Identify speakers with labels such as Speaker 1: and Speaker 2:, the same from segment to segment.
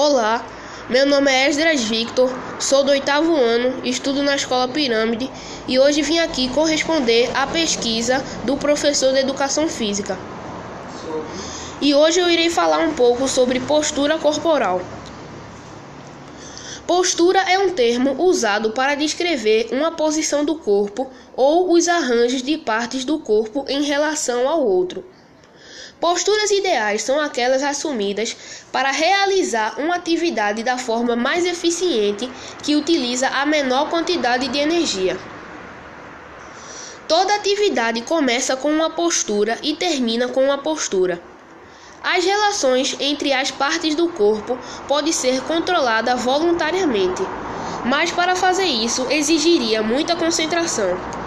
Speaker 1: Olá, meu nome é Esdras Victor, sou do oitavo ano, estudo na Escola Pirâmide e hoje vim aqui corresponder à pesquisa do professor de Educação Física. E hoje eu irei falar um pouco sobre postura corporal. Postura é um termo usado para descrever uma posição do corpo ou os arranjos de partes do corpo em relação ao outro. Posturas ideais são aquelas assumidas para realizar uma atividade da forma mais eficiente que utiliza a menor quantidade de energia. Toda atividade começa com uma postura e termina com uma postura. As relações entre as partes do corpo podem ser controladas voluntariamente, mas para fazer isso exigiria muita concentração.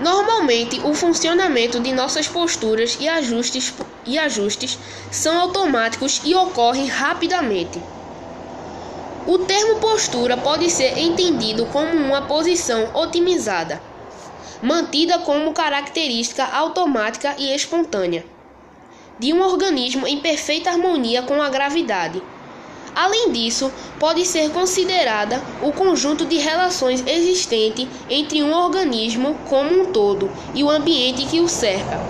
Speaker 1: Normalmente, o funcionamento de nossas posturas e ajustes, e ajustes são automáticos e ocorrem rapidamente. O termo postura pode ser entendido como uma posição otimizada, mantida como característica automática e espontânea, de um organismo em perfeita harmonia com a gravidade Além disso, pode ser considerada o conjunto de relações existente entre um organismo como um todo e o ambiente que o cerca.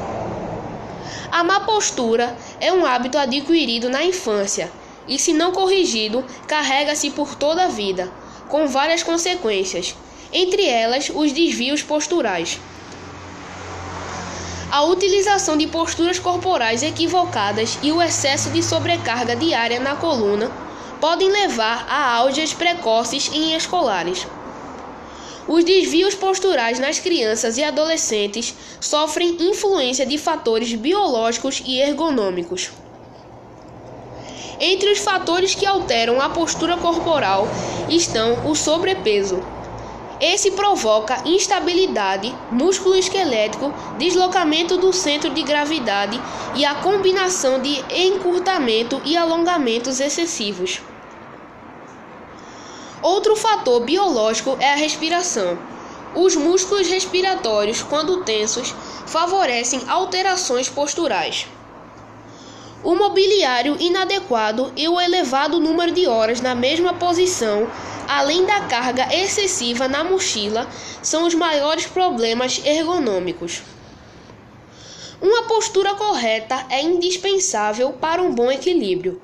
Speaker 1: A má postura é um hábito adquirido na infância e, se não corrigido, carrega-se por toda a vida, com várias consequências, entre elas os desvios posturais. A utilização de posturas corporais equivocadas e o excesso de sobrecarga diária na coluna podem levar a áudias precoces em escolares. Os desvios posturais nas crianças e adolescentes sofrem influência de fatores biológicos e ergonômicos. Entre os fatores que alteram a postura corporal estão o sobrepeso. Esse provoca instabilidade músculo esquelético, deslocamento do centro de gravidade e a combinação de encurtamento e alongamentos excessivos. Outro fator biológico é a respiração. Os músculos respiratórios, quando tensos, favorecem alterações posturais. O mobiliário inadequado e o elevado número de horas na mesma posição, além da carga excessiva na mochila, são os maiores problemas ergonômicos. Uma postura correta é indispensável para um bom equilíbrio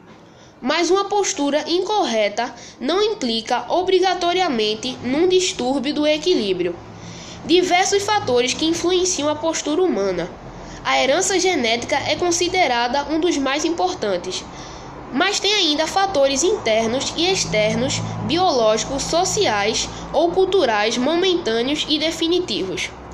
Speaker 1: mas uma postura incorreta não implica obrigatoriamente num distúrbio do equilíbrio. Diversos fatores que influenciam a postura humana. A herança genética é considerada um dos mais importantes, mas tem ainda fatores internos e externos, biológicos, sociais ou culturais momentâneos e definitivos.